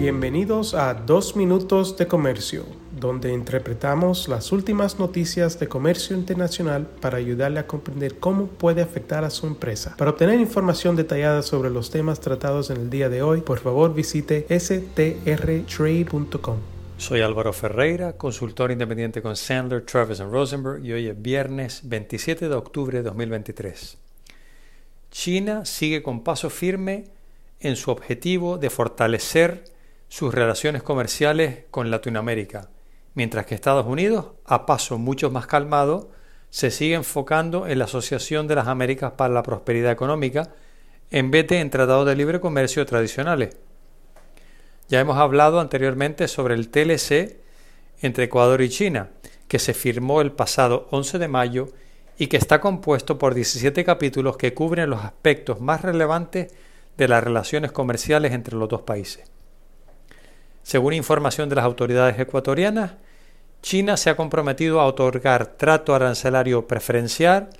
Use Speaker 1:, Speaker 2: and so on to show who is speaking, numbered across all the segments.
Speaker 1: Bienvenidos a Dos Minutos de Comercio, donde interpretamos las últimas noticias de comercio internacional para ayudarle a comprender cómo puede afectar a su empresa. Para obtener información detallada sobre los temas tratados en el día de hoy, por favor visite strtrade.com.
Speaker 2: Soy Álvaro Ferreira, consultor independiente con Sandler, Travis Rosenberg y hoy es viernes 27 de octubre de 2023. China sigue con paso firme en su objetivo de fortalecer sus relaciones comerciales con Latinoamérica, mientras que Estados Unidos, a paso mucho más calmado, se sigue enfocando en la Asociación de las Américas para la Prosperidad Económica en vez de en tratados de libre comercio tradicionales. Ya hemos hablado anteriormente sobre el TLC entre Ecuador y China, que se firmó el pasado 11 de mayo y que está compuesto por 17 capítulos que cubren los aspectos más relevantes de las relaciones comerciales entre los dos países. Según información de las autoridades ecuatorianas, China se ha comprometido a otorgar trato arancelario preferencial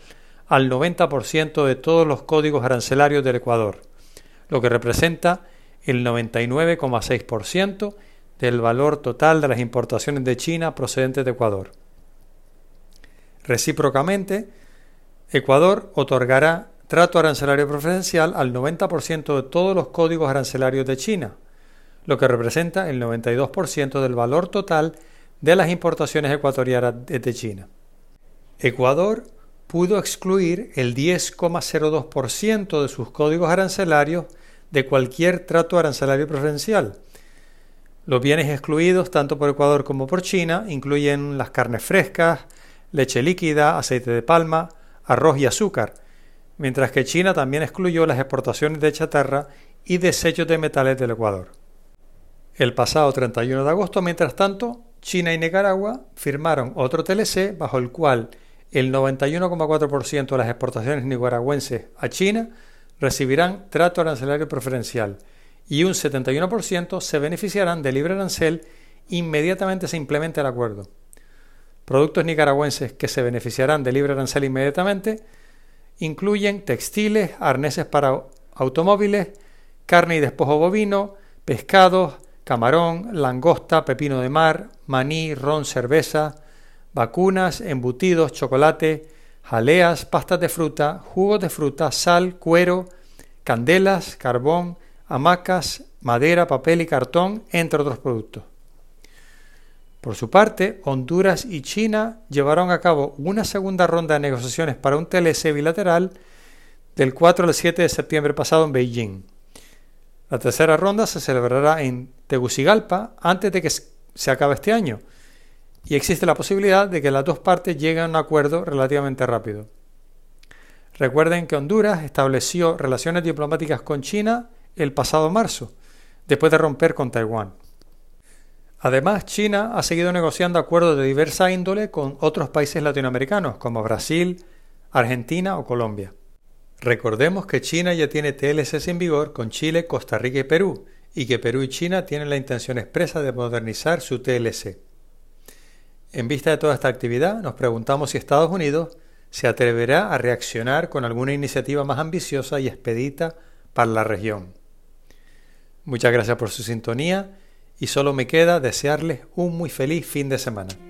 Speaker 2: al 90% de todos los códigos arancelarios del Ecuador, lo que representa el 99,6% del valor total de las importaciones de China procedentes de Ecuador. Recíprocamente, Ecuador otorgará trato arancelario preferencial al 90% de todos los códigos arancelarios de China, lo que representa el 92% del valor total de las importaciones ecuatorianas desde China. Ecuador pudo excluir el 10,02% de sus códigos arancelarios de cualquier trato arancelario preferencial. Los bienes excluidos tanto por Ecuador como por China incluyen las carnes frescas, leche líquida, aceite de palma, arroz y azúcar, mientras que China también excluyó las exportaciones de chatarra y desechos de metales del Ecuador. El pasado 31 de agosto, mientras tanto, China y Nicaragua firmaron otro TLC bajo el cual el 91,4% de las exportaciones nicaragüenses a China recibirán trato arancelario preferencial y un 71% se beneficiarán de libre arancel inmediatamente se implemente el acuerdo. Productos nicaragüenses que se beneficiarán de libre arancel inmediatamente incluyen textiles, arneses para automóviles, carne y despojo bovino, pescados, camarón, langosta, pepino de mar, maní, ron, cerveza, vacunas, embutidos, chocolate, jaleas, pastas de fruta, jugos de fruta, sal, cuero, candelas, carbón, hamacas, madera, papel y cartón, entre otros productos. Por su parte, Honduras y China llevaron a cabo una segunda ronda de negociaciones para un TLC bilateral del 4 al 7 de septiembre pasado en Beijing. La tercera ronda se celebrará en Tegucigalpa antes de que se acabe este año y existe la posibilidad de que las dos partes lleguen a un acuerdo relativamente rápido. Recuerden que Honduras estableció relaciones diplomáticas con China el pasado marzo, después de romper con Taiwán. Además, China ha seguido negociando acuerdos de diversa índole con otros países latinoamericanos como Brasil, Argentina o Colombia. Recordemos que China ya tiene TLCs en vigor con Chile, Costa Rica y Perú, y que Perú y China tienen la intención expresa de modernizar su TLC. En vista de toda esta actividad, nos preguntamos si Estados Unidos se atreverá a reaccionar con alguna iniciativa más ambiciosa y expedita para la región. Muchas gracias por su sintonía y solo me queda desearles un muy feliz fin de semana.